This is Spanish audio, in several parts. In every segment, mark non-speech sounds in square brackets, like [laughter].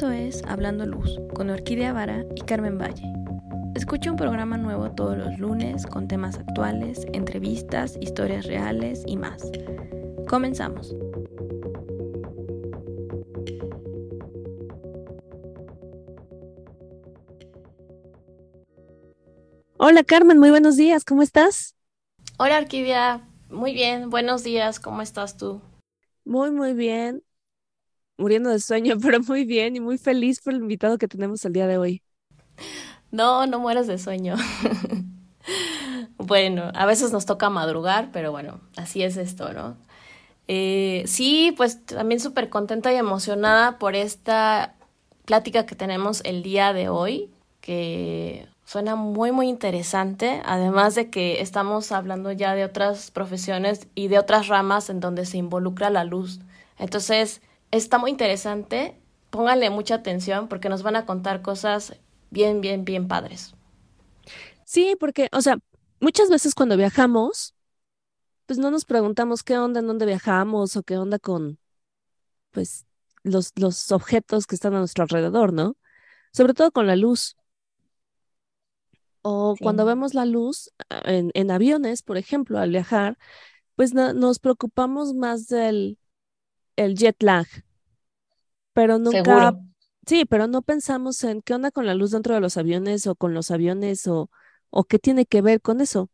Esto es Hablando Luz con Orquídea Vara y Carmen Valle. Escucha un programa nuevo todos los lunes con temas actuales, entrevistas, historias reales y más. Comenzamos. Hola Carmen, muy buenos días, ¿cómo estás? Hola Orquídea, muy bien, buenos días, ¿cómo estás tú? Muy, muy bien muriendo de sueño, [laughs] pero muy bien y muy feliz por el invitado que tenemos el día de hoy. No, no mueres de sueño. [laughs] bueno, a veces nos toca madrugar, pero bueno, así es esto, ¿no? Eh, sí, pues también súper contenta y emocionada por esta plática que tenemos el día de hoy, que suena muy, muy interesante, además de que estamos hablando ya de otras profesiones y de otras ramas en donde se involucra la luz. Entonces, está muy interesante. Pónganle mucha atención porque nos van a contar cosas bien, bien, bien padres. Sí, porque, o sea, muchas veces cuando viajamos, pues no nos preguntamos qué onda en dónde viajamos o qué onda con, pues, los, los objetos que están a nuestro alrededor, ¿no? Sobre todo con la luz. O cuando vemos la luz ah, en, en, aviones, por ejemplo, al viajar, pues nos preocupamos más del, el jet lag, pero nunca, sí, pero no pensamos en qué onda con la luz dentro de los aviones o con los aviones o, o qué tiene que ver con eso.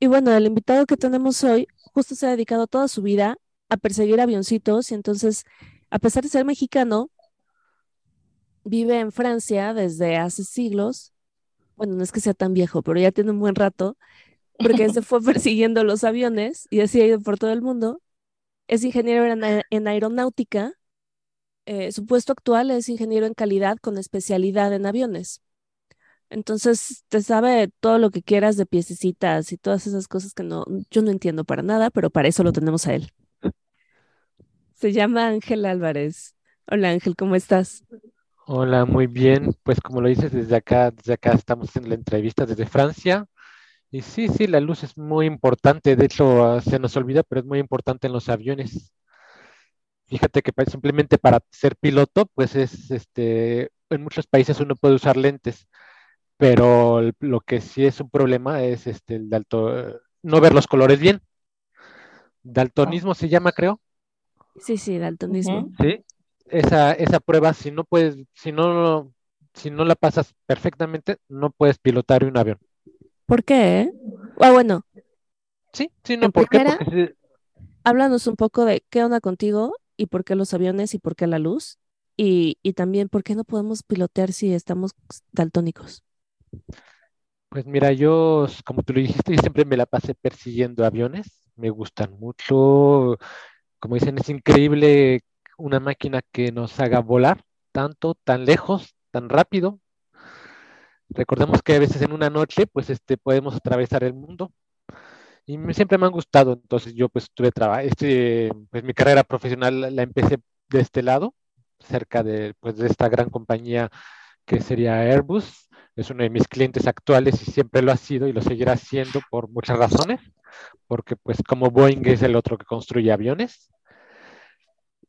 Y bueno, el invitado que tenemos hoy justo se ha dedicado toda su vida a perseguir avioncitos y entonces, a pesar de ser mexicano, vive en Francia desde hace siglos. Bueno, no es que sea tan viejo, pero ya tiene un buen rato, porque se fue [laughs] persiguiendo los aviones y así ha ido por todo el mundo es ingeniero en, aeronáutica. Eh, su puesto actual es ingeniero en calidad con especialidad en aviones. Entonces, te sabe todo lo que quieras de piececitas y todas esas cosas que no, yo no entiendo para nada, pero para eso lo tenemos a él. [laughs] Se llama Ángel Álvarez. Hola Ángel, ¿cómo estás? Hola, muy bien. Pues como lo dices, desde acá, desde acá estamos en la entrevista desde Francia. Y sí, sí, la luz es muy importante, de hecho se nos olvida, pero es muy importante en los aviones. Fíjate que simplemente para ser piloto, pues es, este, en muchos países uno puede usar lentes, pero lo que sí es un problema es este, el dalto, no ver los colores bien. Daltonismo se llama, creo. Sí, sí, daltonismo. Sí, esa, esa prueba, si no puedes, si no, si no la pasas perfectamente, no puedes pilotar un avión. ¿Por qué? Ah, bueno. Sí, sí, no, ¿por qué? Háblanos un poco de qué onda contigo y por qué los aviones y por qué la luz. Y, y también por qué no podemos pilotear si estamos daltónicos. Pues mira, yo, como tú lo dijiste, siempre me la pasé persiguiendo aviones. Me gustan mucho. Como dicen, es increíble una máquina que nos haga volar tanto, tan lejos, tan rápido. Recordemos que a veces en una noche, pues, este, podemos atravesar el mundo. Y siempre me han gustado, entonces yo pues tuve trabajo, este, pues mi carrera profesional la empecé de este lado, cerca de, pues, de esta gran compañía que sería Airbus. Es uno de mis clientes actuales y siempre lo ha sido y lo seguirá siendo por muchas razones, porque pues como Boeing es el otro que construye aviones.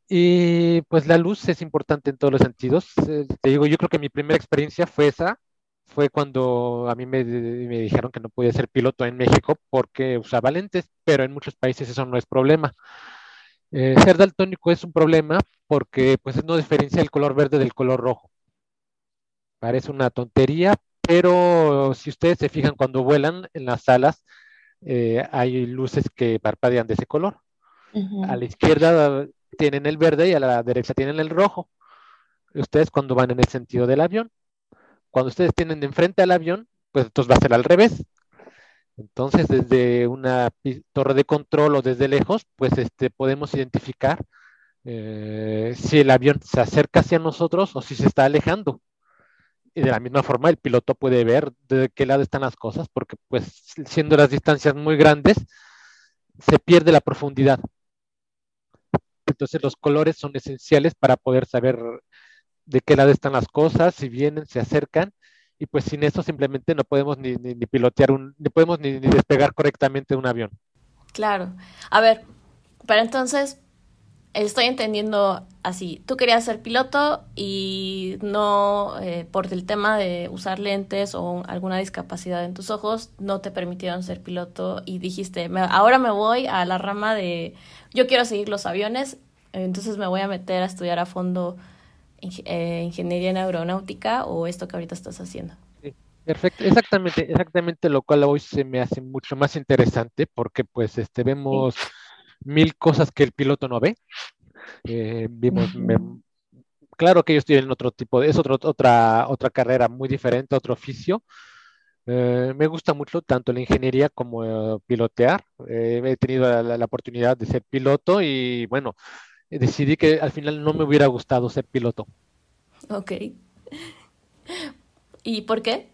Y pues la luz es importante en todos los sentidos. Eh, te digo, yo creo que mi primera experiencia fue esa, fue cuando a mí me, dijeron que no podía ser piloto en México porque usaba lentes, pero en muchos países eso no es problema. Eh, ser daltónico es un problema porque pues no diferencia el color verde del color rojo. Parece una tontería, pero si ustedes se fijan cuando vuelan en las alas, eh, hay luces que parpadean de ese color. A la izquierda tienen el verde y a la derecha tienen el rojo. Ustedes cuando van en el sentido del avión, cuando ustedes tienen enfrente al avión, pues entonces va a ser al revés. Entonces, desde una torre de control o desde lejos, pues este, podemos identificar eh, si el avión se acerca hacia nosotros o si se está alejando. Y de la misma forma, el piloto puede ver de qué lado están las cosas, porque pues siendo las distancias muy grandes, se pierde la profundidad. Entonces, los colores son esenciales para poder saber de qué lado están las cosas, si vienen, se acercan, y pues sin eso simplemente no podemos ni, ni, pilotear un, ni podemos ni, despegar correctamente un avión. Claro. A ver, pero entonces, estoy entendiendo así, tú querías ser piloto y no, eh, por el tema de usar lentes o alguna discapacidad en tus ojos, no te permitieron ser piloto y dijiste, ahora me voy a la rama de, yo quiero seguir los aviones, entonces me voy a meter a estudiar a fondo eh, ingeniería en aeronáutica o esto que ahorita estás haciendo. Perfecto, exactamente, exactamente lo cual hoy se me hace mucho más interesante porque pues este vemos mil cosas que el piloto no ve. Eh, vimos, claro que ellos tienen otro tipo de, es otro, otra, otra carrera muy diferente, otro oficio. Eh, me gusta mucho tanto la ingeniería como eh, pilotear. he tenido la, oportunidad de ser piloto y bueno, decidí que al final no me hubiera gustado ser piloto. Ok. ¿Y por qué?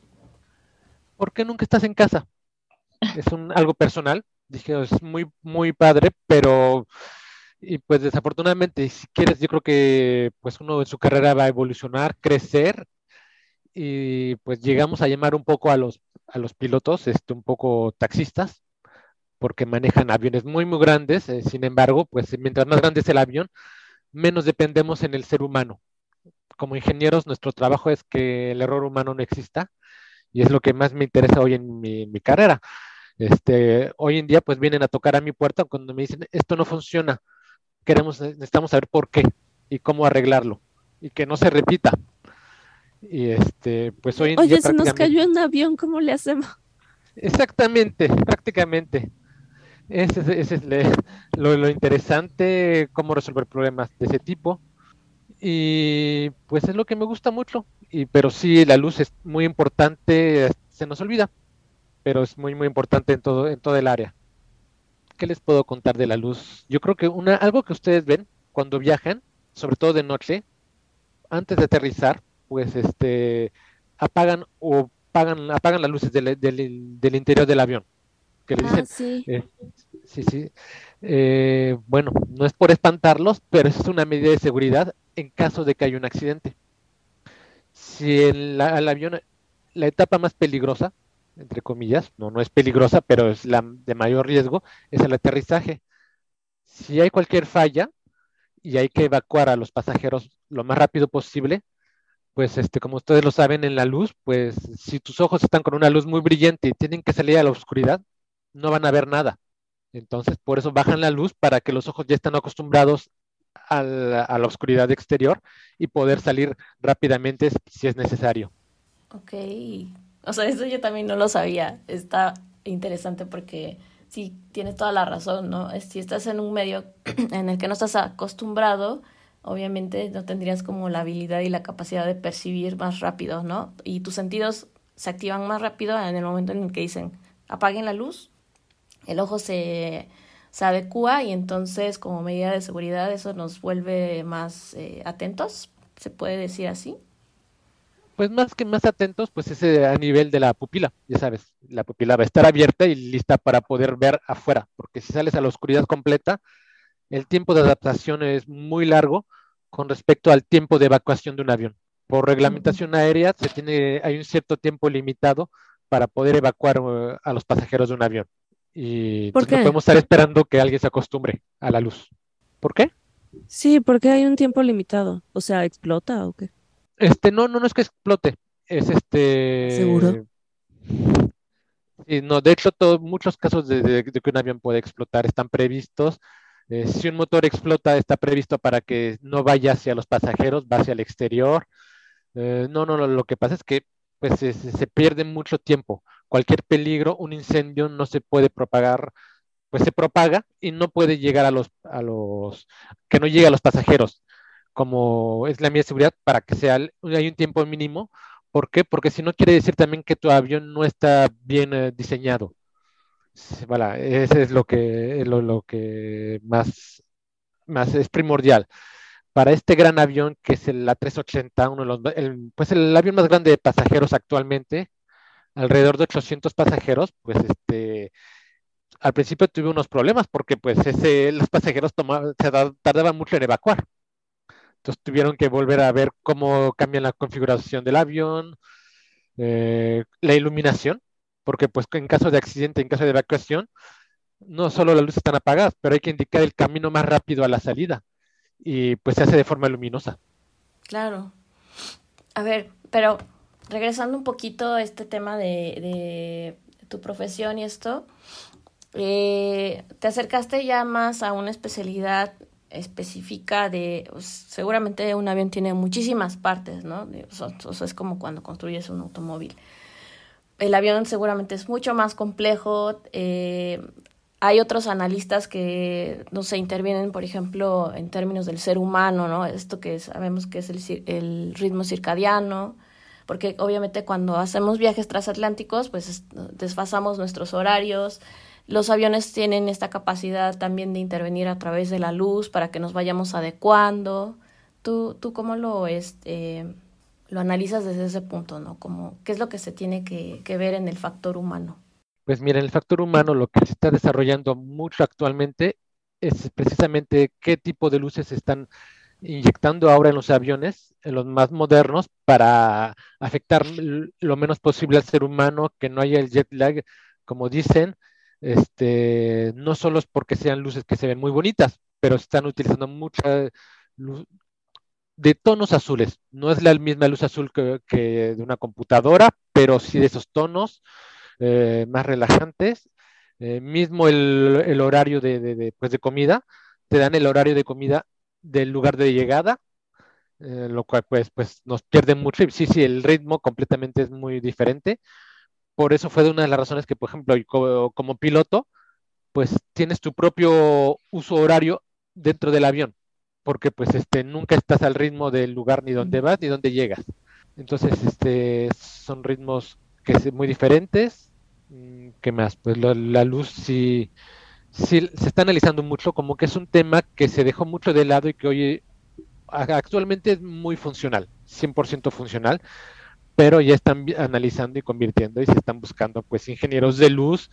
Porque nunca estás en casa. Es un, algo personal dije, es muy, muy padre, pero y pues desafortunadamente, si quieres, yo creo que pues uno en su carrera va a evolucionar, crecer y pues llegamos a llamar un poco a los, a los pilotos, este, un poco taxistas, porque manejan aviones muy, muy grandes. Eh, sin embargo, pues mientras más grande es el avión, menos dependemos en el ser humano. Como ingenieros, nuestro trabajo es que el error humano no exista y es lo que más me interesa hoy en mi, mi carrera. Este, hoy en día pues vienen a tocar a mi puerta cuando me dicen, esto no funciona, queremos, necesitamos saber por qué y cómo arreglarlo y que no se repita. Y este, pues hoy en Oye, día se nos cayó un avión, ¿cómo le hacemos? Exactamente, prácticamente. Ese, es [laughs] lo, lo, interesante, cómo resolver problemas de ese tipo. Y pues es lo que me gusta mucho. Y, pero sí, la luz es muy importante, se nos olvida pero es muy, muy importante en todo, en todo el área. ¿Qué les puedo contar de la luz? Yo creo que una, algo que ustedes ven cuando viajan, sobre todo de noche, antes de aterrizar, pues este apagan o apagan, apagan las luces del, del, interior del avión. Que le ah, dicen, sí. Eh, sí, sí. Eh, bueno, no es por espantarlos, pero es una medida de seguridad en caso de que haya un accidente. Si el, el avión, la etapa más peligrosa entre comillas, no, no es peligrosa, pero es la de mayor riesgo, es el aterrizaje. Si hay cualquier falla y hay que evacuar a los pasajeros lo más rápido posible, pues este, como ustedes lo saben en la luz, pues si tus ojos están con una luz muy brillante y tienen que salir a la oscuridad, no van a ver nada. Entonces, por eso bajan la luz para que los ojos ya están acostumbrados a la, oscuridad exterior y poder salir rápidamente si es necesario. Ok, o sea, eso yo también no lo sabía. Está interesante porque sí, tienes toda la razón, ¿no? Si estás en un medio [clears throat] en el que no estás acostumbrado, obviamente no tendrías como la habilidad y la capacidad de percibir más rápido, ¿no? Y tus sentidos se activan más rápido en el momento en el que dicen apaguen la luz, el ojo se, se adecua y entonces como medida de seguridad eso nos vuelve más eh, atentos, se puede decir así pues más que más atentos, pues ese a nivel de la pupila, ya sabes, la pupila va a estar abierta y lista para poder ver afuera, porque si sales a la oscuridad completa, el tiempo de adaptación es muy largo con respecto al tiempo de evacuación de un avión. Por reglamentación aérea se tiene, hay un cierto tiempo limitado para poder evacuar uh, a los pasajeros de un avión. Y ¿Por no podemos estar esperando que alguien se acostumbre a la luz. ¿Por qué? Sí, porque hay un tiempo limitado. O sea, ¿explota o qué? Este, no, no, no es que explote, es este... ¿Seguro? Sí, no, de hecho, todos muchos casos de, que un avión puede explotar están previstos. Eh, si un motor explota, está previsto para que no vaya hacia los pasajeros, va hacia el exterior. Eh, no, no, lo que pasa es que pues se, se, pierde mucho tiempo. Cualquier peligro, un incendio no se puede propagar, pues se propaga y no puede llegar a los, a los, que no llegue a los pasajeros como es la mía de seguridad para que sea hay un tiempo mínimo. ¿Por qué? Porque si no quiere decir también que tu avión no está bien eh, diseñado. Voilà, ese es lo que, lo, lo que más, más es primordial. Para este gran avión que es el A380, uno de los, pues el avión más grande de pasajeros actualmente, alrededor de 800 pasajeros, pues este, al principio tuve unos problemas porque pues ese, los pasajeros tomaban, se tardaban mucho en evacuar. Entonces tuvieron que volver a ver cómo cambian la configuración del avión, eh, la iluminación, porque pues en caso de accidente, en caso de evacuación, no solo las luces están apagadas, pero hay que indicar el camino más rápido a la salida. y pues se hace de forma luminosa. Claro. A ver, pero regresando un poquito a este tema de, tu profesión y esto, eh, te acercaste ya más a una especialidad específica de, pues, seguramente un avión tiene muchísimas partes, ¿no? es como cuando construyes un automóvil. El avión seguramente es mucho más complejo. Eh, hay otros analistas que, no sé, intervienen, por ejemplo, en términos del ser humano, ¿no? Esto que sabemos que es el, el ritmo circadiano, porque obviamente cuando hacemos viajes transatlánticos, pues desfasamos nuestros horarios, los aviones tienen esta capacidad también de intervenir a través de la luz para que nos vayamos adecuando. ¿Tú, tú cómo lo, este, lo analizas desde ese punto, no? Como, ¿Qué es lo que se tiene que, que ver en el factor humano? Pues mira, en el factor humano lo que se está desarrollando mucho actualmente es precisamente qué tipo de luces están inyectando ahora en los aviones, en los más modernos, para afectar lo menos posible al ser humano, que no haya el jet lag, como dicen, este, no solo es porque sean luces que se ven muy bonitas, pero están utilizando mucha luz de tonos azules. No es la misma luz azul que, de una computadora, pero sí de esos tonos eh, más relajantes. Eh, mismo el, horario de, pues de comida, te dan el horario de comida del lugar de llegada, eh, lo cual pues, pues nos pierde mucho. Y sí, sí, el ritmo completamente es muy diferente por eso fue de una de las razones que, por ejemplo, como, piloto, pues tienes tu propio uso horario dentro del avión, porque pues este, nunca estás al ritmo del lugar ni donde vas ni donde llegas. Entonces, este, son ritmos que son muy diferentes. Mm, ¿Qué más? Pues la luz sí, sí se está analizando mucho, como que es un tema que se dejó mucho de lado y que hoy actualmente es muy funcional, 100% funcional pero ya están analizando y convirtiendo y se están buscando pues ingenieros de luz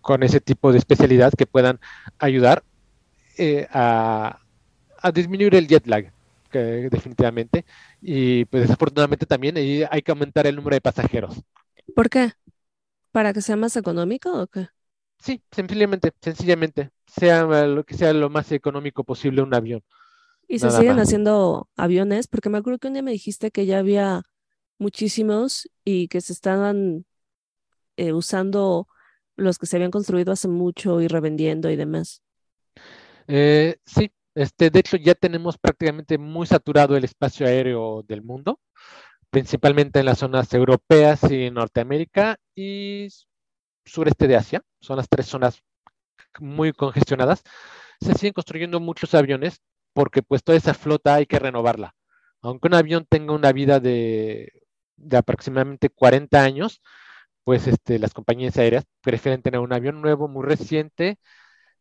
con ese tipo de especialidad que puedan ayudar eh, a, disminuir el jet lag definitivamente y pues desafortunadamente también hay que aumentar el número de pasajeros. ¿Por qué? ¿Para que sea más económico o qué? Sí, sencillamente, sencillamente, sea lo que sea lo más económico posible un avión. Y se siguen haciendo aviones, porque me acuerdo que un día me dijiste que ya había muchísimos y que se estaban eh, usando los que se habían construido hace mucho y revendiendo y demás. Eh, sí, este, de hecho ya tenemos prácticamente muy saturado el espacio aéreo del mundo, principalmente en las zonas europeas y Norteamérica y sureste de Asia, son las tres zonas muy congestionadas. Se siguen construyendo muchos aviones porque pues toda esa flota hay que renovarla. Aunque un avión tenga una vida de, aproximadamente 40 años, pues este, las compañías aéreas prefieren tener un avión nuevo, muy reciente.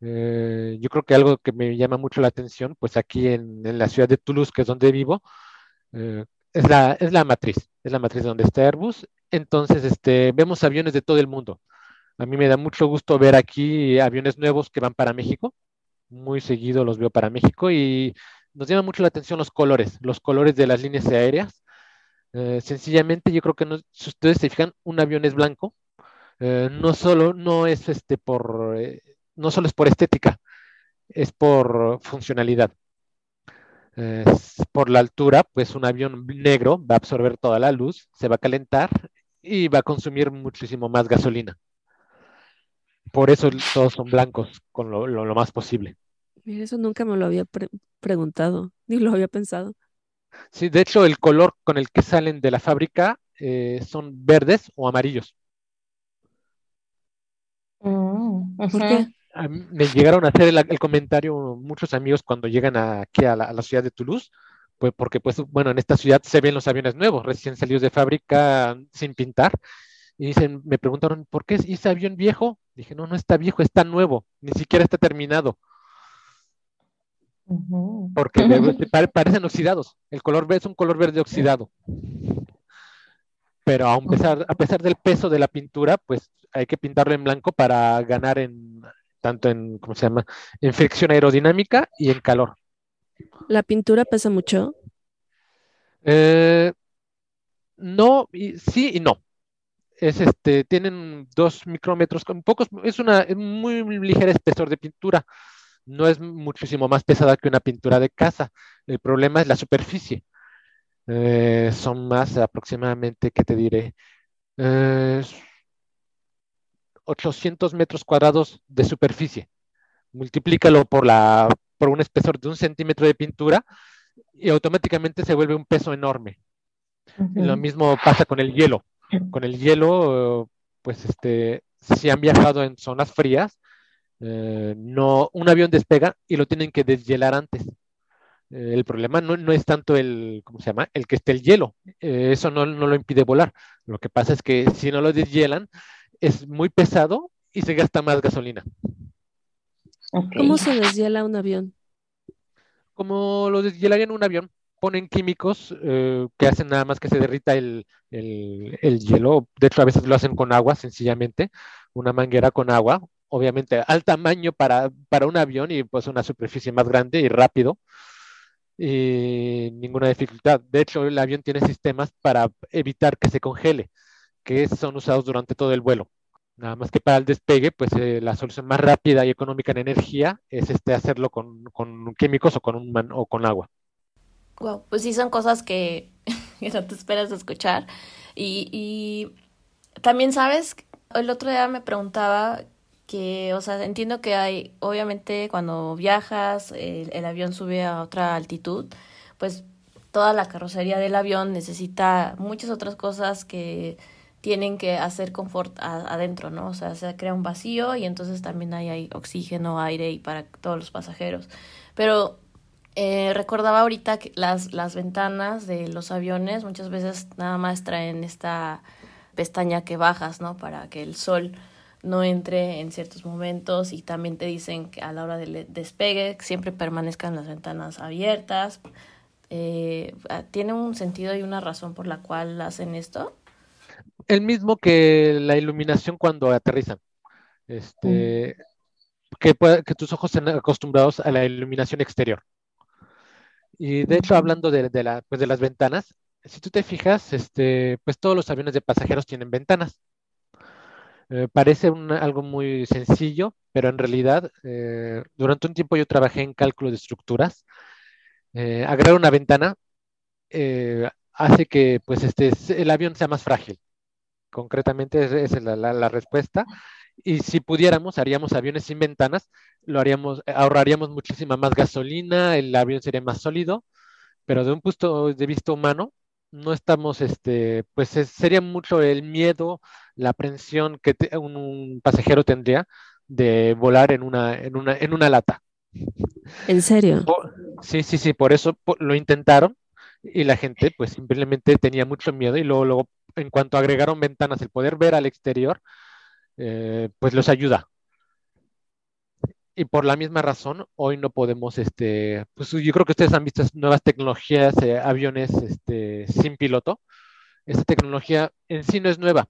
Eh, yo creo que algo que me llama mucho la atención, pues aquí en, la ciudad de Toulouse, que es donde vivo, eh, es, la, es la matriz, es la matriz donde está Airbus. Entonces, este, vemos aviones de todo el mundo. A mí me da mucho gusto ver aquí aviones nuevos que van para México muy seguido los veo para México y nos llama mucho la atención los colores, los colores de las líneas aéreas. Eh, sencillamente yo creo que no, si ustedes se fijan, un avión es blanco, eh, no solo no es este por eh, no solo es por estética, es por funcionalidad. por la altura, pues un avión negro va a absorber toda la luz, se va a calentar y va a consumir muchísimo más gasolina. Por eso todos son blancos con lo más posible. Mira, eso nunca me lo había preguntado, [laughs] ni lo había pensado. Sí, de hecho, el color con el que salen de la fábrica eh, son verdes o amarillos. Mm, ¿Por qué? me llegaron a hacer el, comentario muchos amigos cuando llegan aquí a la, ciudad de Toulouse, pues porque pues bueno, en esta ciudad se ven los aviones nuevos, recién salidos de fábrica sin pintar, y dicen, me preguntaron, ¿por qué es ese avión viejo? Dije, no, no está viejo, está nuevo, ni siquiera está terminado porque [laughs] parecen oxidados. El color verde es un color verde oxidado. Pero a pesar, a pesar del peso de la pintura, pues hay que pintarlo en blanco para ganar en tanto en, ¿cómo se llama? En fricción aerodinámica y en calor. ¿La pintura pesa mucho? Eh, no, sí y no. Es este, tienen dos micrómetros con pocos, es una muy ligera espesor de pintura no es muchísimo más pesada que una pintura de casa. El problema es la superficie. Eh, son más aproximadamente, ¿qué te diré? 800 metros cuadrados de superficie. Multiplícalo por, la, por un espesor de un centímetro de pintura y automáticamente se vuelve un peso enorme. Lo mismo pasa con el hielo. Con el hielo, pues este, si han viajado en zonas frías, eh, no, un avión despega y lo tienen que deshielar antes. Eh, el problema no, es tanto el, ¿cómo se llama? El que esté el hielo. Eh, eso no, lo impide volar. Lo que pasa es que si no lo deshielan, es muy pesado y se gasta más gasolina. ¿Cómo se deshiela un avión? Como lo deshielarían un avión, ponen químicos que hacen nada más que se derrita el, el, hielo. De hecho, a veces lo hacen con agua, sencillamente, una manguera con agua, obviamente al tamaño para, para un avión y pues una superficie más grande y rápido. Y ninguna dificultad. De hecho, el avión tiene sistemas para evitar que se congele, que son usados durante todo el vuelo. Nada más que para el despegue, pues eh, la solución más rápida y económica en energía es este hacerlo con, con químicos o con, un o con agua. Wow, pues sí son cosas [laughs] que, no te esperas escuchar. Y, y también sabes, el otro día me preguntaba que, o sea, entiendo que hay, obviamente cuando viajas, el, avión sube a otra altitud, pues toda la carrocería del avión necesita muchas otras cosas que tienen que hacer confort adentro, ¿no? O sea, se crea un vacío y entonces también hay, hay oxígeno, aire y para todos los pasajeros. Pero eh, recordaba ahorita que las, las ventanas de los aviones muchas veces nada más traen esta pestaña que bajas, ¿no? Para que el sol no entre en ciertos momentos y también te dicen que a la hora del despegue siempre permanezcan las ventanas abiertas. Eh, ¿Tiene un sentido y una razón por la cual hacen esto? El mismo que la iluminación cuando aterrizan. Este, mm. que, que tus ojos estén acostumbrados a la iluminación exterior. Y de hecho, hablando pues de las ventanas, si tú te fijas, este, pues todos los aviones de pasajeros tienen ventanas. Eh, parece algo muy sencillo, pero en realidad eh, durante un tiempo yo trabajé en cálculo de estructuras. Eh, agregar una ventana hace que pues, este, el avión sea más frágil. Concretamente esa es la, respuesta. Y si pudiéramos, haríamos aviones sin ventanas, lo haríamos, ahorraríamos muchísima más gasolina, el avión sería más sólido, pero de un punto de vista humano, no estamos, este, pues sería mucho el miedo, la aprensión que un, pasajero tendría de volar en una, en una, en una lata. ¿En serio? sí, sí, sí, por eso lo intentaron y la gente pues simplemente tenía mucho miedo y luego, luego en cuanto agregaron ventanas, el poder ver al exterior, eh, pues los ayuda y por la misma razón, hoy no podemos, este, pues yo creo que ustedes han visto nuevas tecnologías, eh, aviones este, sin piloto. Esta tecnología en sí no es nueva,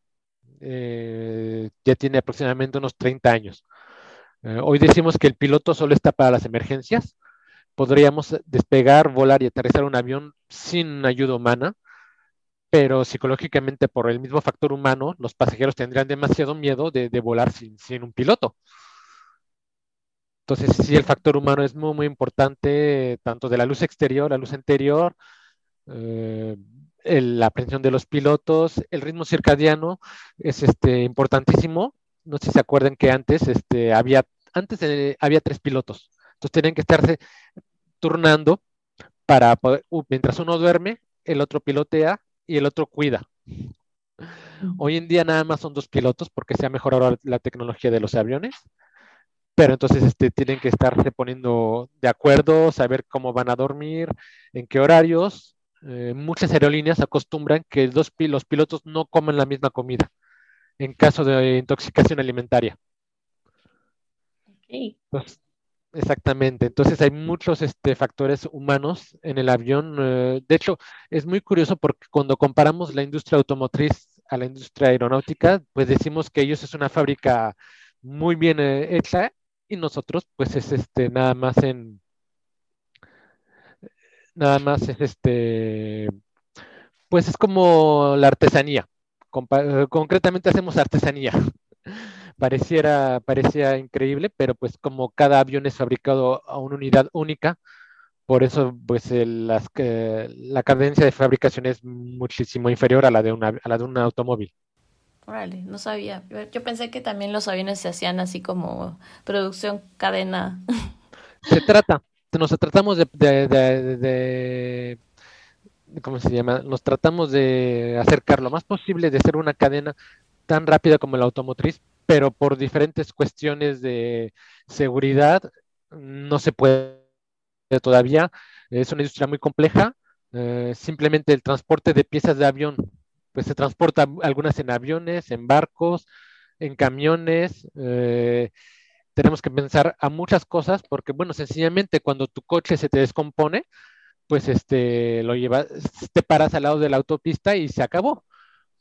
eh, ya tiene aproximadamente unos 30 años. Hoy decimos que el piloto solo está para las emergencias. Podríamos despegar, volar y aterrizar un avión sin ayuda humana, pero psicológicamente por el mismo factor humano, los pasajeros tendrían demasiado miedo de, volar sin, sin un piloto. Entonces, sí, el factor humano es muy, muy importante, tanto de la luz exterior, la luz interior, eh, la aprehensión de los pilotos, el ritmo circadiano es este, importantísimo. No sé si se acuerdan que antes este, había, antes había tres pilotos, entonces tenían que estarse turnando para poder, mientras uno duerme, el otro pilotea y el otro cuida. Hoy en día nada más son dos pilotos porque se ha mejorado la tecnología de los aviones pero entonces este, tienen que estarse poniendo de acuerdo, saber cómo van a dormir, en qué horarios. Eh, muchas aerolíneas acostumbran que los, los pilotos no comen la misma comida en caso de intoxicación alimentaria. Exactamente. Entonces hay muchos este, factores humanos en el avión. Eh, de hecho, es muy curioso porque cuando comparamos la industria automotriz a la industria aeronáutica, pues decimos que ellos es una fábrica muy bien eh, hecha y nosotros pues es este nada más en nada más es este pues es como la artesanía concretamente hacemos artesanía [laughs] pareciera, parecía increíble, pero pues como cada avión es fabricado a una unidad única, por eso pues las, la cadencia de fabricación es muchísimo inferior a la de, una, a la de un automóvil. Órale, no sabía. Yo pensé que también los aviones se hacían así como producción cadena. Se trata, nos tratamos de, de, ¿cómo se llama? Nos tratamos de acercar lo más posible de ser una cadena tan rápida como la automotriz, pero por diferentes cuestiones de seguridad no se puede todavía. Es una industria muy compleja. Eh, simplemente el transporte de piezas de avión pues se transporta algunas en aviones, en barcos, en camiones. Eh, tenemos que pensar a muchas cosas porque, bueno, sencillamente cuando tu coche se te descompone, pues este, lo llevas, te paras al lado de la autopista y se acabó.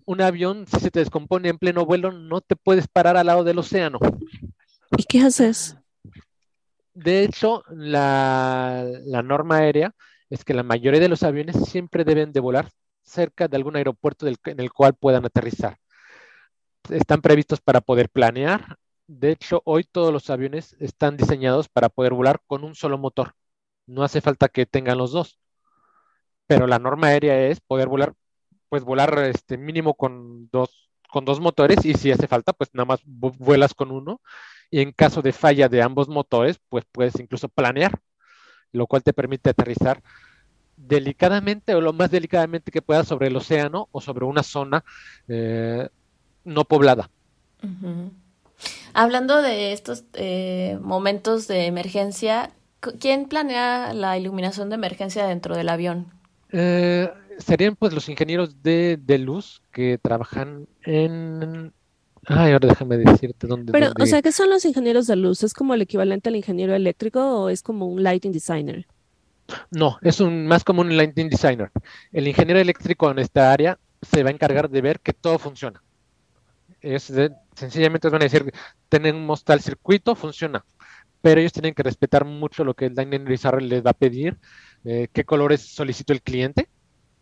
Un avión, si se te descompone en pleno vuelo, no te puedes parar al lado del océano. ¿Y qué haces? De hecho, la, la norma aérea es que la mayoría de los aviones siempre deben de volar cerca de algún aeropuerto en el cual puedan aterrizar. Están previstos para poder planear. De hecho, hoy todos los aviones están diseñados para poder volar con un solo motor. No hace falta que tengan los dos. Pero la norma aérea es poder volar, pues volar este mínimo con dos, con dos motores y si hace falta, pues nada más vuelas con uno. Y en caso de falla de ambos motores, pues puedes incluso planear, lo cual te permite aterrizar delicadamente o lo más delicadamente que pueda sobre el océano o sobre una zona eh, no poblada. Hablando de estos eh, momentos de emergencia, ¿quién planea la iluminación de emergencia dentro del avión? Eh, serían pues los ingenieros de, luz que trabajan en... Ay, ahora déjame decirte dónde. Pero, o sea, ¿qué son los ingenieros de luz? ¿Es como el equivalente al ingeniero eléctrico o es como un lighting designer? No, es un más como un lighting designer. El ingeniero eléctrico en esta área se va a encargar de ver que todo funciona. Es sencillamente van a decir, tenemos tal circuito, funciona. Pero ellos tienen que respetar mucho lo que el lighting designer les va a pedir, eh, qué colores solicitó el cliente,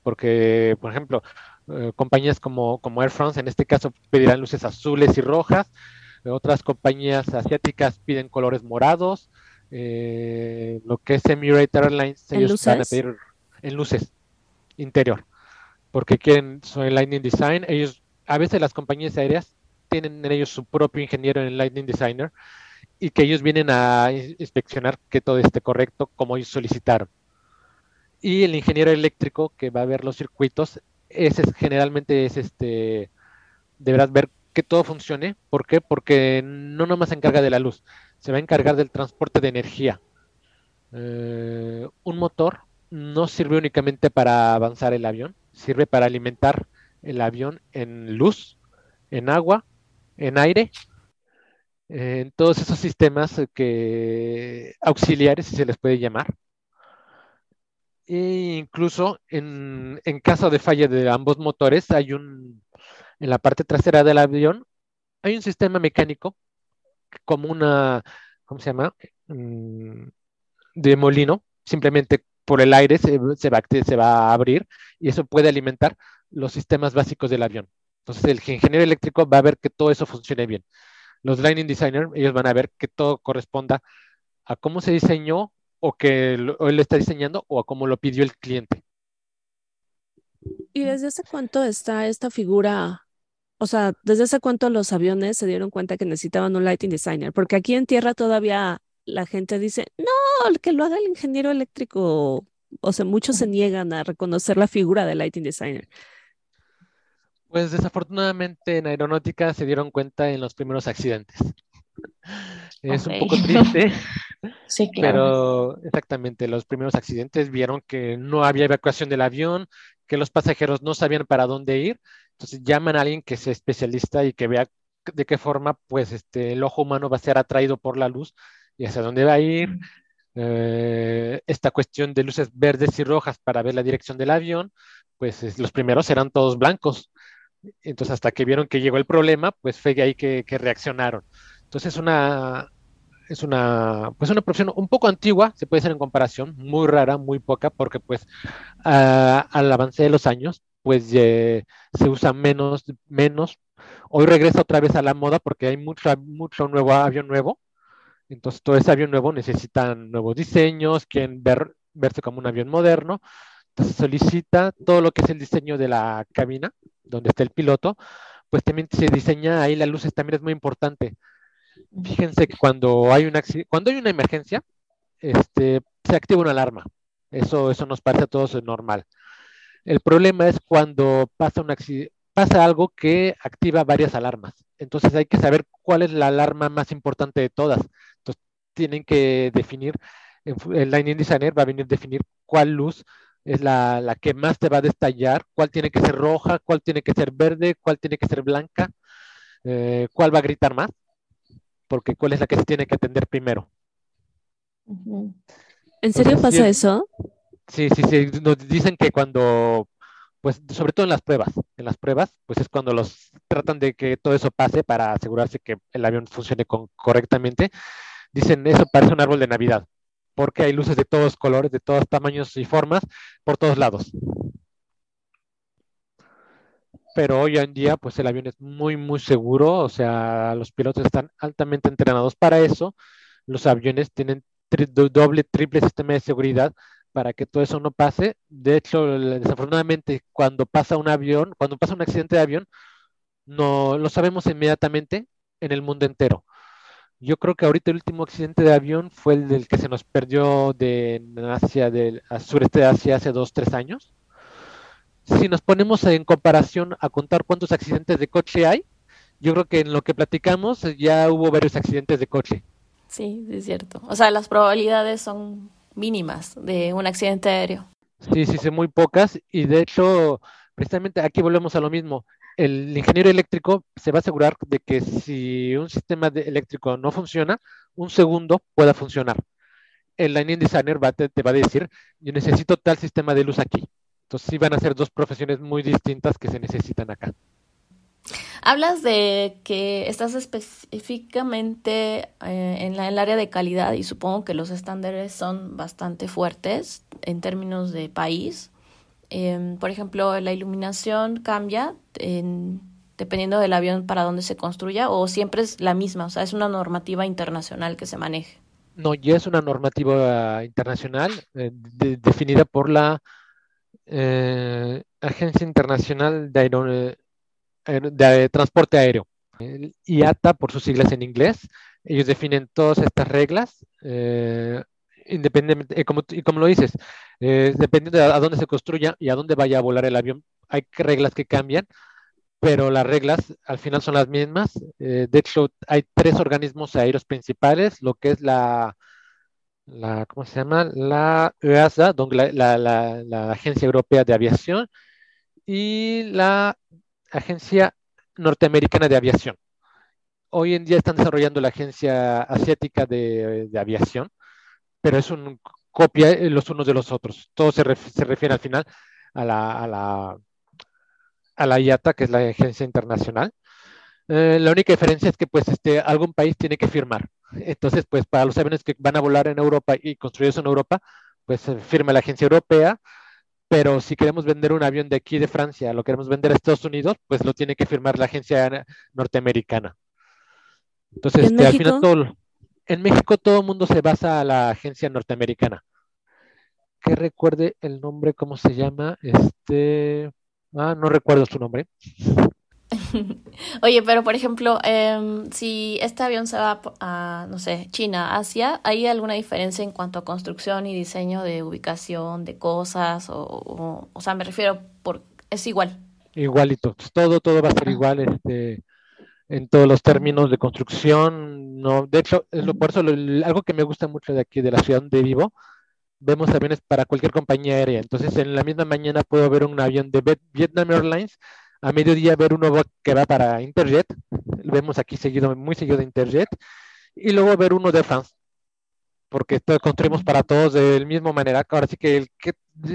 porque, por ejemplo, eh, compañías como, como Air France en este caso pedirán luces azules y rojas, otras compañías asiáticas piden colores morados, eh, lo que es Emirates Airlines, ellos van a pedir en luces interior, porque quieren su Lightning Design. Ellos, a veces las compañías aéreas tienen en ellos su propio ingeniero en Lightning Designer y que ellos vienen a inspeccionar que todo esté correcto como ellos solicitaron. Y el ingeniero eléctrico que va a ver los circuitos, ese es, generalmente es este, deberás ver que todo funcione. ¿Por qué? Porque no nomás se encarga de la luz, se va a encargar del transporte de energía. Eh, un motor no sirve únicamente para avanzar el avión, sirve para alimentar el avión en luz, en agua, en aire, en todos esos sistemas que auxiliares, si se les puede llamar. E incluso en, en caso de falla de ambos motores, hay un, en la parte trasera del avión, hay un sistema mecánico como una, ¿cómo se llama? Mm, de molino, simplemente por el aire se, va, se va a abrir y eso puede alimentar los sistemas básicos del avión. Entonces el ingeniero eléctrico va a ver que todo eso funcione bien. Los lighting designers, ellos van a ver que todo corresponda a cómo se diseñó o que él lo está diseñando o a cómo lo pidió el cliente. ¿Y desde hace cuánto está esta figura o sea, ¿desde hace cuánto los aviones se dieron cuenta que necesitaban un lighting designer? Porque aquí en tierra todavía la gente dice, no, que lo haga el ingeniero eléctrico. O sea, muchos se niegan a reconocer la figura del lighting designer. Pues desafortunadamente en aeronáutica se dieron cuenta en los primeros accidentes. Es un poco triste, [laughs] sí, claro. pero exactamente, los primeros accidentes vieron que no había evacuación del avión, que los pasajeros no sabían para dónde ir, entonces llaman a alguien que sea especialista y que vea de qué forma pues este, el ojo humano va a ser atraído por la luz y hacia dónde va a ir. Eh, esta cuestión de luces verdes y rojas para ver la dirección del avión, pues los primeros eran todos blancos. Entonces hasta que vieron que llegó el problema, pues fue ahí que, que reaccionaron. Entonces una, es una, pues una profesión un poco antigua, se puede hacer en comparación, muy rara, muy poca, porque pues al avance de los años, pues se usa menos, menos. Hoy regresa otra vez a la moda porque hay mucho, mucho nuevo avión nuevo. Entonces todo ese avión nuevo necesita nuevos diseños, quieren ver, verse como un avión moderno. Entonces solicita todo lo que es el diseño de la cabina, donde está el piloto, pues también se diseña ahí las luces, también es muy importante. Fíjense que cuando hay una, cuando hay una emergencia, este, se activa una alarma. Eso, eso nos parece a todos normal. El problema es cuando pasa, un pasa algo que activa varias alarmas. Entonces hay que saber cuál es la alarma más importante de todas. Entonces tienen que definir, el Lightning Designer va a venir a definir cuál luz es la, la, que más te va a destallar, cuál tiene que ser roja, cuál tiene que ser verde, cuál tiene que ser blanca, eh, cuál va a gritar más, porque cuál es la que se tiene que atender primero. ¿En serio pasa eso? Sí, sí, sí. Nos dicen que cuando, pues sobre todo en las pruebas, en las pruebas, pues es cuando los tratan de que todo eso pase para asegurarse que el avión funcione correctamente. Dicen, eso parece un árbol de Navidad porque hay luces de todos colores, de todos tamaños y formas, por todos lados. Pero hoy en día, pues el avión es muy, muy seguro, o sea, los pilotos están altamente entrenados para eso. Los aviones tienen doble, triple sistema de seguridad para que todo eso no pase. De hecho, desafortunadamente, cuando pasa un avión, cuando pasa un accidente de avión, no lo sabemos inmediatamente en el mundo entero. Yo creo que ahorita el último accidente de avión fue el del que se nos perdió de Asia, del sureste de Asia hace dos, tres años. Si nos ponemos en comparación a contar cuántos accidentes de coche hay, yo creo que en lo que platicamos ya hubo varios accidentes de coche. Sí, es cierto. O sea, las probabilidades son mínimas de un accidente aéreo. Sí, sí, son muy pocas y de hecho, precisamente aquí volvemos a lo mismo el ingeniero eléctrico se va a asegurar de que si un sistema eléctrico no funciona, un segundo pueda funcionar. El Lightning Designer va, te, va a decir, yo necesito tal sistema de luz aquí. Entonces sí van a ser dos profesiones muy distintas que se necesitan acá. Hablas de que estás específicamente eh, en, la, en, el área de calidad y supongo que los estándares son bastante fuertes en términos de país. Em, por ejemplo, la iluminación cambia dependiendo del avión para dónde se construya o siempre es la misma, o sea, es una normativa internacional que se maneje. No, ya es una normativa internacional eh, definida por la eh, Agencia Internacional de, de, Transporte Aéreo, IATA por sus siglas en inglés. Ellos definen todas estas reglas eh, independientemente, como, y como lo dices, eh, dependiendo de a dónde se construya y a dónde vaya a volar el avión, hay reglas que cambian, pero las reglas al final son las mismas. Eh, de hecho, hay tres organismos aéreos principales, lo que es la, la ¿cómo se llama? La EASA, la, la, la Agencia Europea de Aviación, y la Agencia Norteamericana de Aviación. Hoy en día están desarrollando la Agencia Asiática de, de Aviación, pero es una copia eh, los unos de los otros. Todo se, refiere al final a la, a la, a la IATA, que es la agencia internacional. Eh, la única diferencia es que pues este, algún país tiene que firmar. Entonces, pues para los aviones que van a volar en Europa y construidos en Europa, pues firma la agencia europea, pero si queremos vender un avión de aquí de Francia, lo queremos vender a Estados Unidos, pues lo tiene que firmar la agencia norteamericana. Entonces, este, al final todo, en México todo el mundo se basa a la agencia norteamericana. Que recuerde el nombre, ¿cómo se llama? Este, ah, no recuerdo su nombre. [laughs] Oye, pero por ejemplo, em, si este avión se va a, no sé, China, Asia, ¿hay alguna diferencia en cuanto a construcción y diseño de ubicación de cosas? O, o, sea, me refiero, por, es igual. Igualito, todo, todo va a ser igual, este, en todos los términos de construcción. No, de hecho, lo, por eso algo que me gusta mucho de aquí, de la ciudad donde vivo, vemos aviones para cualquier compañía aérea. Entonces, en la misma mañana puedo ver un avión de Vietnam Airlines, a mediodía ver uno que va para Interjet, vemos aquí seguido, muy seguido de Interjet, y luego ver uno de France, porque construimos para todos de la misma manera. Ahora sí que el, que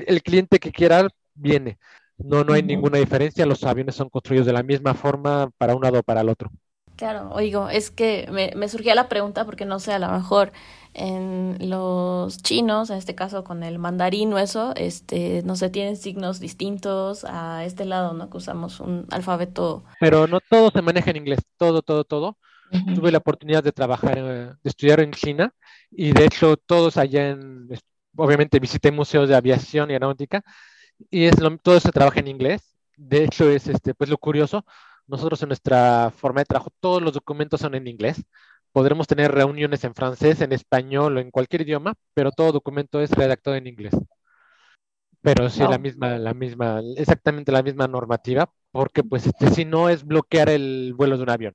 el cliente que quiera viene. No, no hay ninguna diferencia. Los aviones son construidos de la misma forma para un lado o para el otro. Claro, oigo, es que me, me surgía la pregunta porque no sé, a lo mejor en los chinos, en este caso con el mandarín o eso, este, no sé, tienen signos distintos a este lado, ¿no? Que usamos un alfabeto. Pero no todo se maneja en inglés, todo, todo, todo. Tuve la oportunidad de trabajar, de estudiar en China y de hecho todos allá en, obviamente visité museos de aviación y aeronáutica y es lo, todo se trabaja en inglés. De hecho es, este, pues lo curioso, nosotros en nuestra forma de trabajo todos los documentos son en inglés. Podremos tener reuniones en francés, en español o en cualquier idioma, pero todo documento es redactado en inglés. Pero sí, la misma, la misma, exactamente la misma normativa, porque pues este, si no es bloquear el vuelo de un avión,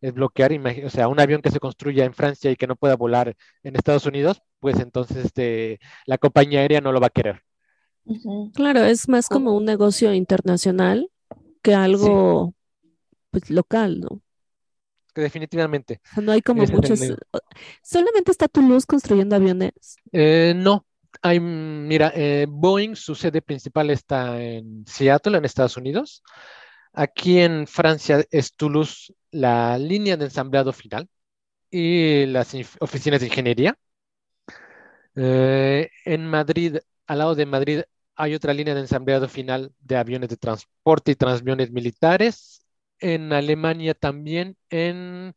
es bloquear, o sea, un avión que se construya en Francia y que no pueda volar en Estados Unidos, pues entonces este, la compañía aérea no lo va a querer. Claro, es más como un negocio internacional que algo pues, local, ¿no? que definitivamente. No hay como muchos. ¿Solamente está Toulouse construyendo aviones? Eh, no. Hay, mira, eh, Boeing, su sede principal está en Seattle, en Estados Unidos. Aquí en Francia es Toulouse la línea de ensambleado final y las oficinas de ingeniería. Eh, en Madrid, al lado de Madrid, hay otra línea de ensambleado final de aviones de transporte y transaviones militares en Alemania también en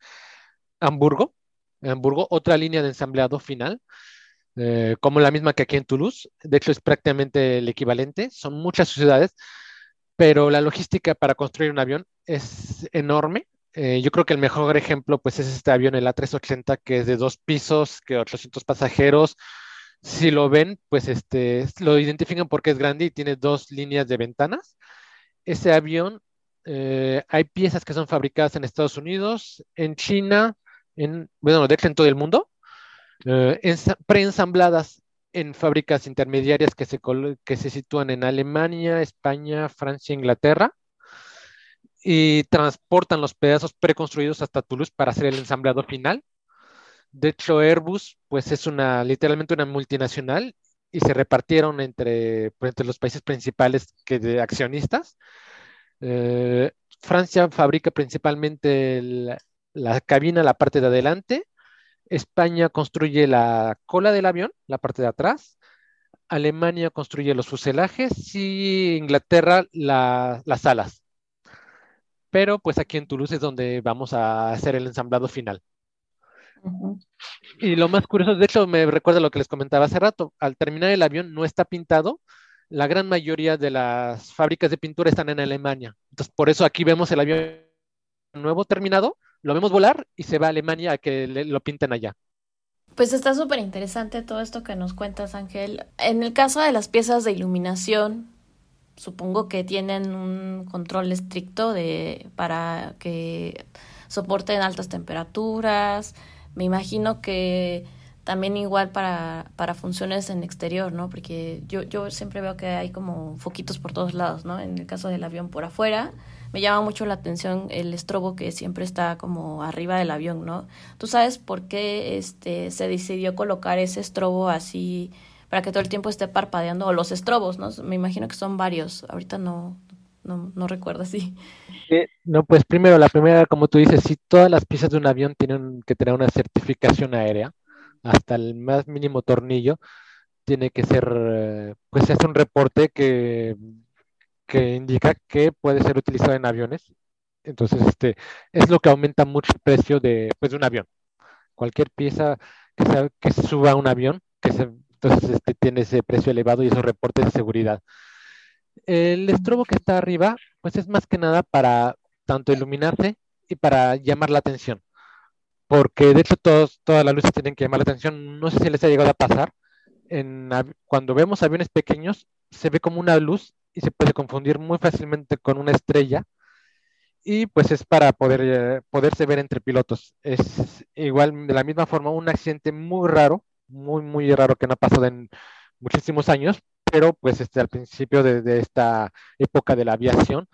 Hamburgo, en Hamburgo, otra línea de ensambleado final, eh, como la misma que aquí en Toulouse. De hecho, es prácticamente el equivalente. Son muchas ciudades, pero la logística para construir un avión es enorme. Eh, yo creo que el mejor ejemplo pues, es este avión, el A380, que es de dos pisos, que 800 pasajeros. Si lo ven, pues este, lo identifican porque es grande y tiene dos líneas de ventanas. Ese avión eh, hay piezas que son fabricadas en Estados Unidos, en China, en, bueno, de hecho en todo el mundo, eh, preensambladas en fábricas intermediarias que se, que se sitúan en Alemania, España, Francia, Inglaterra, y transportan los pedazos preconstruidos hasta Toulouse para hacer el ensamblado final. De hecho, Airbus, pues es una, literalmente una multinacional y se repartieron entre, pues, entre los países principales que de accionistas eh, Francia fabrica principalmente la cabina, la parte de adelante. España construye la cola del avión, la parte de atrás. Alemania construye los fuselajes y Inglaterra las alas. Pero pues aquí en Toulouse es donde vamos a hacer el ensamblado final. Y lo más curioso, de hecho, me recuerda lo que les comentaba hace rato. Al terminar el avión no está pintado, la gran mayoría de las fábricas de pintura están en Alemania. Entonces, por eso aquí vemos el avión nuevo terminado, lo vemos volar y se va a Alemania a que lo pinten allá. Pues está súper interesante todo esto que nos cuentas, Ángel. En el caso de las piezas de iluminación, supongo que tienen un control estricto de para que soporten altas temperaturas. Me imagino que también igual para, para funciones en exterior, ¿no? Porque yo, yo siempre veo que hay como foquitos por todos lados, ¿no? En el caso del avión por afuera, me llama mucho la atención el estrobo que siempre está como arriba del avión, ¿no? ¿Tú sabes por qué este, se decidió colocar ese estrobo así para que todo el tiempo esté parpadeando? O los estrobos, ¿no? Me imagino que son varios. Ahorita no, no, no recuerdo así. no, pues primero, la primera, como tú dices, si todas las piezas de un avión tienen que tener una certificación aérea, hasta el más mínimo tornillo, tiene que ser, eh, pues hace un reporte que, que indica que puede ser utilizado en aviones. Entonces, este, es lo que aumenta mucho el precio de, pues, de un avión. Cualquier pieza que, se, que suba a un avión, que se, entonces este, tiene ese precio elevado y esos reportes de seguridad. El estrobo que está arriba, pues es más que nada para tanto iluminarse y para llamar la atención porque de hecho todos, todas las luces tienen que llamar la atención. No sé si les ha llegado a pasar, cuando vemos aviones pequeños, se ve como una luz y se puede confundir muy fácilmente con una estrella. Y pues es para poder, eh, poderse ver entre pilotos. Es igual, de la misma forma, un accidente muy raro, muy, muy raro que no ha pasado en muchísimos años, pero pues este, al principio de esta época de la aviación,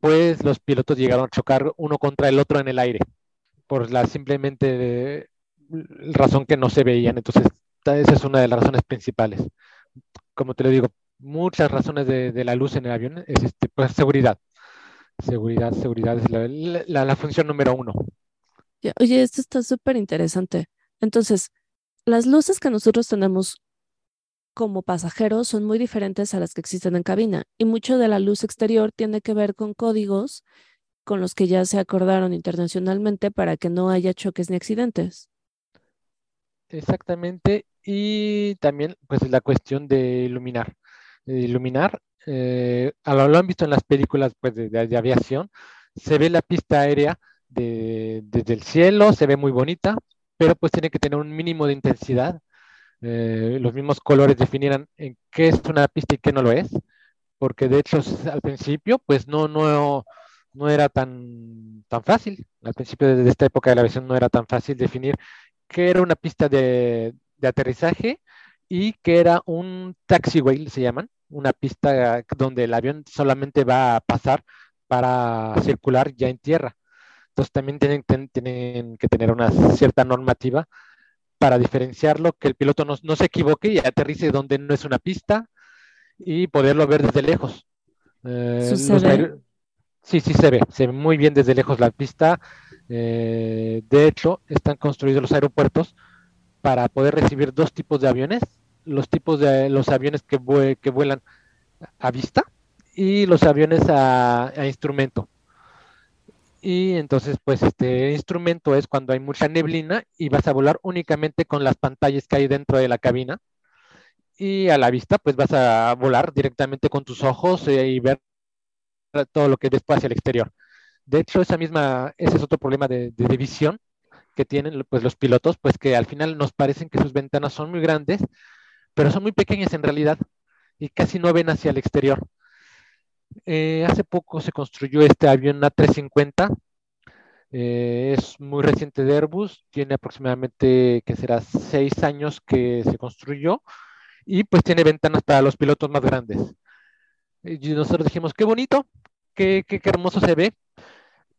pues los pilotos llegaron a chocar uno contra el otro en el aire por la simplemente razón que no se veían. Entonces, esa es una de las razones principales. Como te lo digo, muchas razones de, la luz en el avión es este, pues, seguridad. Seguridad, seguridad es la, la, función número uno. Oye, esto está súper interesante. Entonces, las luces que nosotros tenemos como pasajeros son muy diferentes a las que existen en cabina y mucho de la luz exterior tiene que ver con códigos con los que ya se acordaron internacionalmente para que no haya choques ni accidentes. Exactamente, y también pues la cuestión de iluminar. iluminar, eh, lo, han visto en las películas pues, de, aviación, se ve la pista aérea desde el cielo, se ve muy bonita, pero pues tiene que tener un mínimo de intensidad. Eh, los mismos colores definieran en qué es una pista y qué no lo es, porque de hecho al principio pues no, no, no era tan, tan fácil. Al principio de esta época de la aviación no era tan fácil definir qué era una pista de, de aterrizaje y que era un taxiway, se llaman, una pista donde el avión solamente va a pasar para circular ya en tierra. Entonces también tienen, tienen que tener una cierta normativa para diferenciarlo, que el piloto no, no, se equivoque y aterrice donde no es una pista y poderlo ver desde lejos. Eh, sí, sí se ve, se ve muy bien desde lejos la pista. Eh, de hecho, están construidos los aeropuertos para poder recibir dos tipos de aviones, los tipos de los aviones que, vuelan a vista y los aviones a, instrumento. Y entonces, pues este instrumento es cuando hay mucha neblina y vas a volar únicamente con las pantallas que hay dentro de la cabina. Y a la vista, pues vas a volar directamente con tus ojos eh, y ver todo lo que después hacia el exterior. De hecho, esa misma, ese es otro problema de, de visión que tienen pues, los pilotos, pues que al final nos parecen que sus ventanas son muy grandes, pero son muy pequeñas en realidad y casi no ven hacia el exterior. Eh, hace poco se construyó este avión A350, eh, es muy reciente de Airbus, tiene aproximadamente, que será seis años que se construyó y pues tiene ventanas para los pilotos más grandes. Y nosotros dijimos, qué bonito, qué, qué, qué hermoso se ve,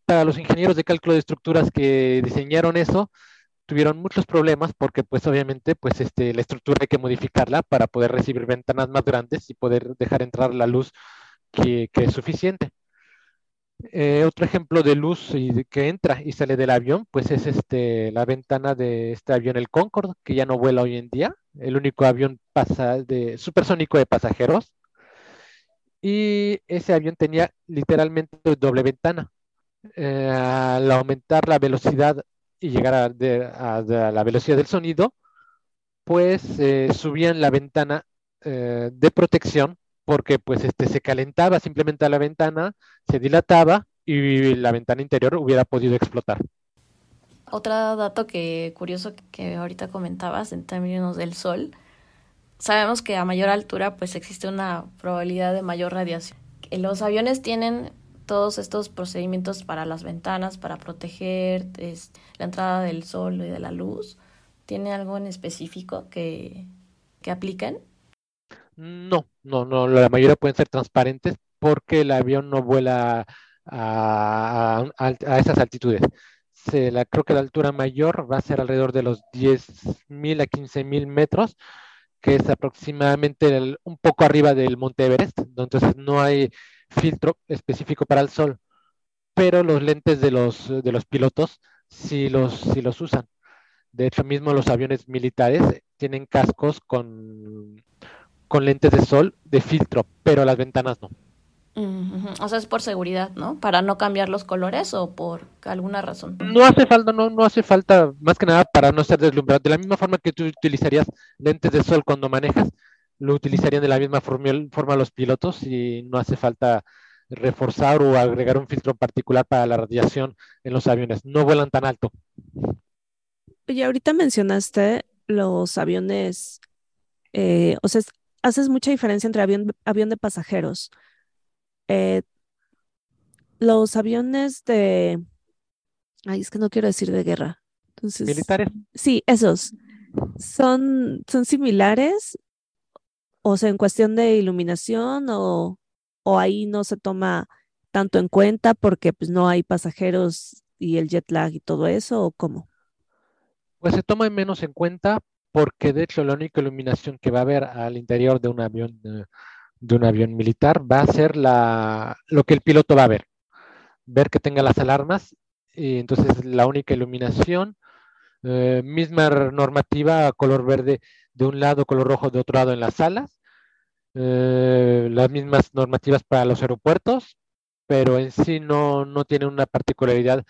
para los ingenieros de cálculo de estructuras que diseñaron eso, tuvieron muchos problemas porque pues obviamente pues este, la estructura hay que modificarla para poder recibir ventanas más grandes y poder dejar entrar la luz que, es suficiente. Eh, otro ejemplo de luz y que entra y sale del avión, pues es este, la ventana de este avión, el Concorde, que ya no vuela hoy en día, el único avión pasa de, supersónico de pasajeros. Y ese avión tenía literalmente doble ventana. Eh, al aumentar la velocidad y llegar a, la velocidad del sonido, pues eh, subían la ventana eh, de protección porque pues este, se calentaba simplemente la ventana, se dilataba y la ventana interior hubiera podido explotar. Otro dato que curioso que ahorita comentabas en términos del sol, sabemos que a mayor altura pues existe una probabilidad de mayor radiación. Los aviones tienen todos estos procedimientos para las ventanas, para proteger la entrada del sol y de la luz, ¿tiene algo en específico que, que apliquen? No, no, no, la mayoría pueden ser transparentes porque el avión no vuela a, a, esas altitudes. Se la, creo que la altura mayor va a ser alrededor de los 10.000 a 15.000 metros, que es aproximadamente un poco arriba del Monte Everest, entonces no hay filtro específico para el sol, pero los lentes de los, de los pilotos sí los, sí los usan. De hecho, mismo los aviones militares tienen cascos con, con lentes de sol de filtro, pero las ventanas no. O sea, es por seguridad, ¿no? Para no cambiar los colores o por alguna razón. No hace falta, no, no hace falta, más que nada para no ser deslumbrado. De la misma forma que tú utilizarías lentes de sol cuando manejas, lo utilizarían de la misma forma, los pilotos y no hace falta reforzar o agregar un filtro particular para la radiación en los aviones. No vuelan tan alto. Oye, ahorita mencionaste los aviones, eh, o sea, haces mucha diferencia entre avión, avión de pasajeros. Eh, los aviones de, ay, es que no quiero decir de guerra. Militares. Sí, esos. ¿Son, son similares o sea, en cuestión de iluminación o, o ahí no se toma tanto en cuenta porque pues no hay pasajeros y el jet lag y todo eso o cómo? Pues se toma menos en cuenta porque de hecho la única iluminación que va a haber al interior de un avión de, un avión militar va a ser la, lo que el piloto va a ver. ver que tenga las alarmas, y entonces la única iluminación, eh, misma normativa, color verde de un lado, color rojo de otro lado en las salas, eh, las mismas normativas para los aeropuertos, pero en sí no, no tiene una particularidad,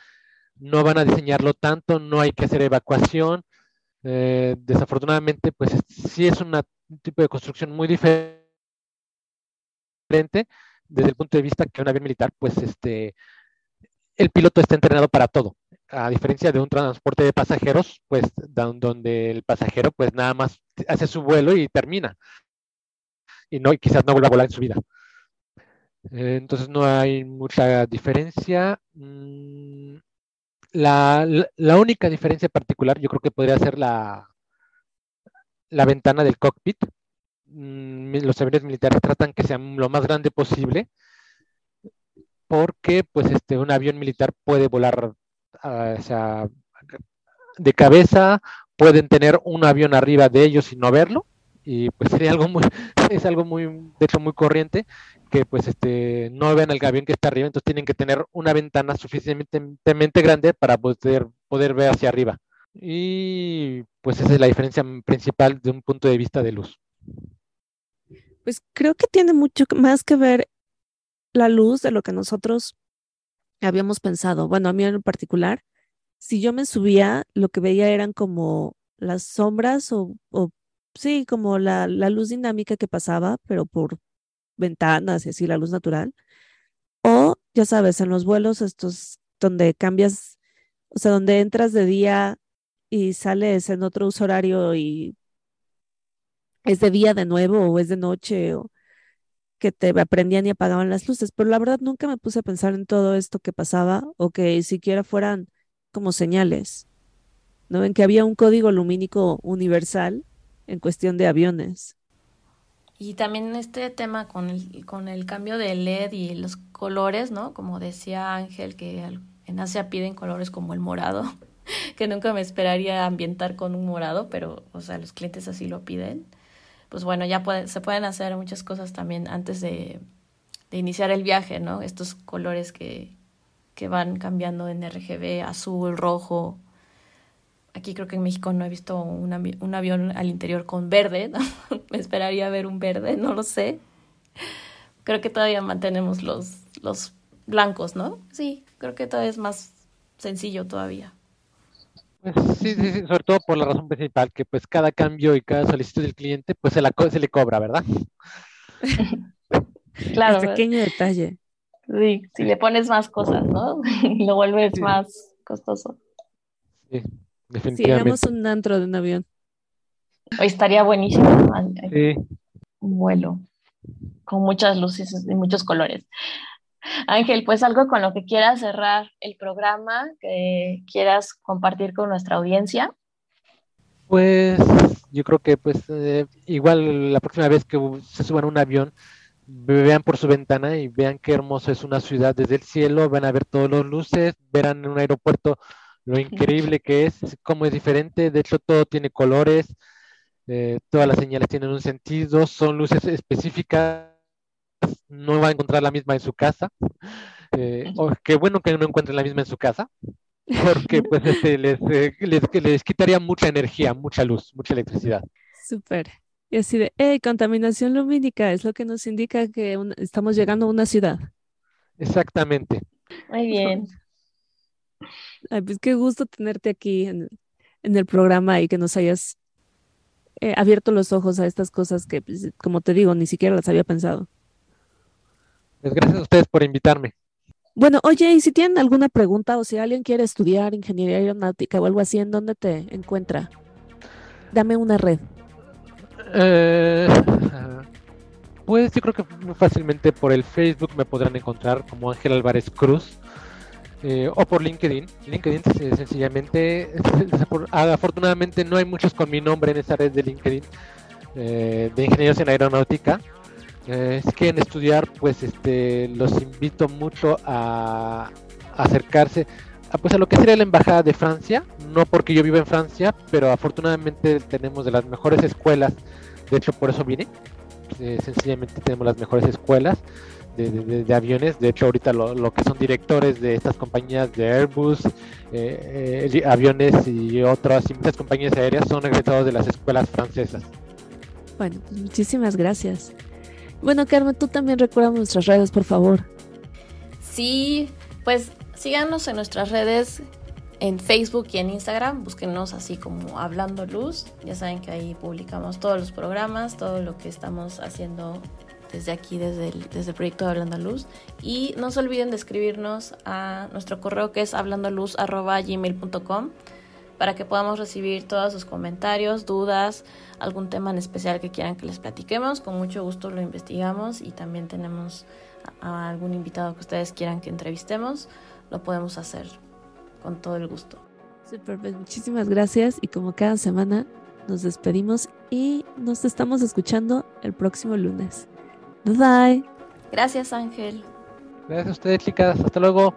no van a diseñarlo tanto, no hay que hacer evacuación, eh, desafortunadamente, pues sí es un tipo de construcción muy diferente desde el punto de vista que un avión militar, pues este, el piloto está entrenado para todo, a diferencia de un transporte de pasajeros, pues donde el pasajero pues nada más hace su vuelo y termina, y no, quizás no vuelva a volar en su vida. Eh, entonces no hay mucha diferencia. Mm, la, única diferencia particular yo creo que podría ser la, la ventana del cockpit. Los aviones militares tratan que sea lo más grande posible porque pues este un avión militar puede volar ah, de cabeza, pueden tener un avión arriba de ellos y no verlo y pues sería algo muy [laughs] es algo muy de hecho muy corriente que pues este no vean el avión que está arriba, entonces tienen que tener una ventana suficientemente grande para poder, poder ver hacia arriba. Y pues esa es la diferencia principal de un punto de vista de luz. Pues creo que tiene mucho más que ver la luz de lo que nosotros habíamos pensado. Bueno, a mí en particular, si yo me subía, lo que veía eran como las sombras o, o sí, como la, la luz dinámica que pasaba, pero por ventanas y así la luz natural. O, ya sabes, en los vuelos estos donde cambias, o sea, donde entras de día y sales en otro uso horario y es de día de nuevo o es de noche o que te aprendían y apagaban las luces. Pero la verdad nunca me puse a pensar en todo esto que pasaba o que siquiera fueran como señales, ¿no? En que había un código lumínico universal en cuestión de aviones. Y también este tema con el, con el cambio de LED y los colores, ¿no? Como decía Ángel, que en Asia piden colores como el morado, [laughs] que nunca me esperaría ambientar con un morado, pero, o sea, los clientes así lo piden. Pues bueno, ya se pueden hacer muchas cosas también antes de, iniciar el viaje, ¿no? Estos colores que, que van cambiando en RGB, azul, rojo, Aquí creo que en México no he visto un, un avión al interior con verde. [laughs] Me esperaría ver un verde, no lo sé. Creo que todavía mantenemos los, los blancos, ¿no? Sí, creo que todavía es más sencillo todavía. Pues sí, sí, sí, sobre todo por la razón principal, que pues cada cambio y cada solicitud del cliente, pues se, la, se le cobra, ¿verdad? [laughs] claro. Un pequeño detalle. Sí, si le pones más cosas, ¿no? [laughs] Lo vuelves más costoso. Sí. Definitivamente. Sí, un antro de un avión. Hoy estaría buenísimo. Sí. Un vuelo con muchas luces y muchos colores. Ángel, pues algo con lo que quieras cerrar el programa, que quieras compartir con nuestra audiencia. Pues yo creo que pues eh, igual la próxima vez que se suban a un avión, vean por su ventana y vean qué hermoso es una ciudad desde el cielo, van a ver todas las luces, verán en un aeropuerto lo increíble que es, cómo es diferente, de hecho todo tiene colores, eh, todas las señales tienen un sentido, son luces específicas, no va a encontrar la misma en su casa, [laughs] eh, qué bueno que no encuentren la misma en su casa, porque [laughs] pues este, les, eh, les, quitaría mucha energía, mucha luz, mucha electricidad. Súper. Y así de, eh, contaminación lumínica es lo que nos indica que estamos llegando a una ciudad. Exactamente. Muy bien. Ay, pues qué gusto tenerte aquí en, el programa y que nos hayas eh, abierto los ojos a estas cosas que, pues, como te digo, ni siquiera las había pensado. Pues gracias a ustedes por invitarme. Bueno, oye, y si tienen alguna pregunta o si alguien quiere estudiar ingeniería aeronáutica o algo así, ¿en dónde te encuentra? Dame una red. Eh, pues yo creo que fácilmente por el Facebook me podrán encontrar como Ángel Álvarez Cruz. Eh, o por LinkedIn. LinkedIn sencillamente, [laughs] afortunadamente no hay muchos con mi nombre en esa red de LinkedIn eh, de ingenieros en aeronáutica. Eh, si quieren estudiar, pues este, los invito mucho a, acercarse a, pues a lo que sería la embajada de Francia. No porque yo vivo en Francia, pero afortunadamente tenemos de las mejores escuelas. De hecho, por eso vine. sencillamente tenemos las mejores escuelas de, aviones. De hecho, ahorita lo, que son directores de estas compañías de Airbus, eh, eh, aviones y otras y muchas compañías aéreas son egresados de las escuelas francesas. Bueno, pues muchísimas gracias. Bueno, Carmen, tú también recuerda nuestras redes, por favor. Sí, pues síganos en nuestras redes en Facebook y en Instagram, búsquenos así como Hablando Luz. Ya saben que ahí publicamos todos los programas, todo lo que estamos haciendo desde aquí, desde el, desde el proyecto de Hablando Luz. Y no se olviden de escribirnos a nuestro correo que es hablandoluz.gmail.com para que podamos recibir todos sus comentarios, dudas, algún tema en especial que quieran que les platiquemos. Con mucho gusto lo investigamos y también tenemos a algún invitado que ustedes quieran que entrevistemos, lo podemos hacer con todo el gusto. Super, pues muchísimas gracias y como cada semana nos despedimos y nos estamos escuchando el próximo lunes. Bye bye. Gracias Ángel. Gracias a ustedes chicas, hasta luego.